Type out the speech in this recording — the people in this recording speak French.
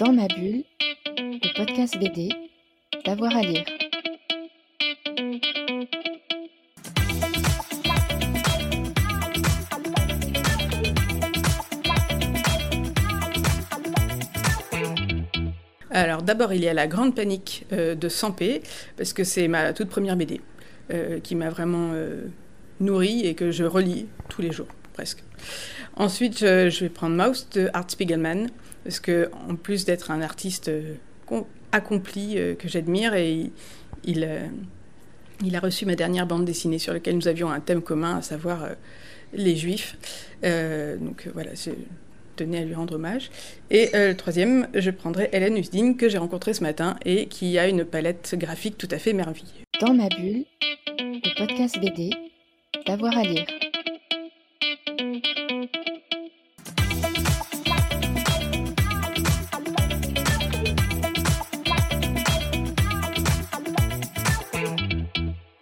Dans ma bulle, le podcast BD, d'avoir à lire. Alors d'abord, il y a La Grande Panique euh, de Sampé, parce que c'est ma toute première BD euh, qui m'a vraiment euh, nourrie et que je relis tous les jours, presque. Ensuite, je, vais prendre Mouse de Art Spiegelman, parce que en plus d'être un artiste euh, accompli euh, que j'admire, et euh, il a reçu ma dernière bande dessinée sur laquelle nous avions un thème commun, à savoir les Juifs. Donc voilà, je tenais à lui rendre hommage. Et le troisième, je prendrai Hélène Usdin, que j'ai rencontrée ce matin et qui a une palette graphique tout à fait merveilleuse. Dans ma bulle, le podcast BD, d'avoir à lire.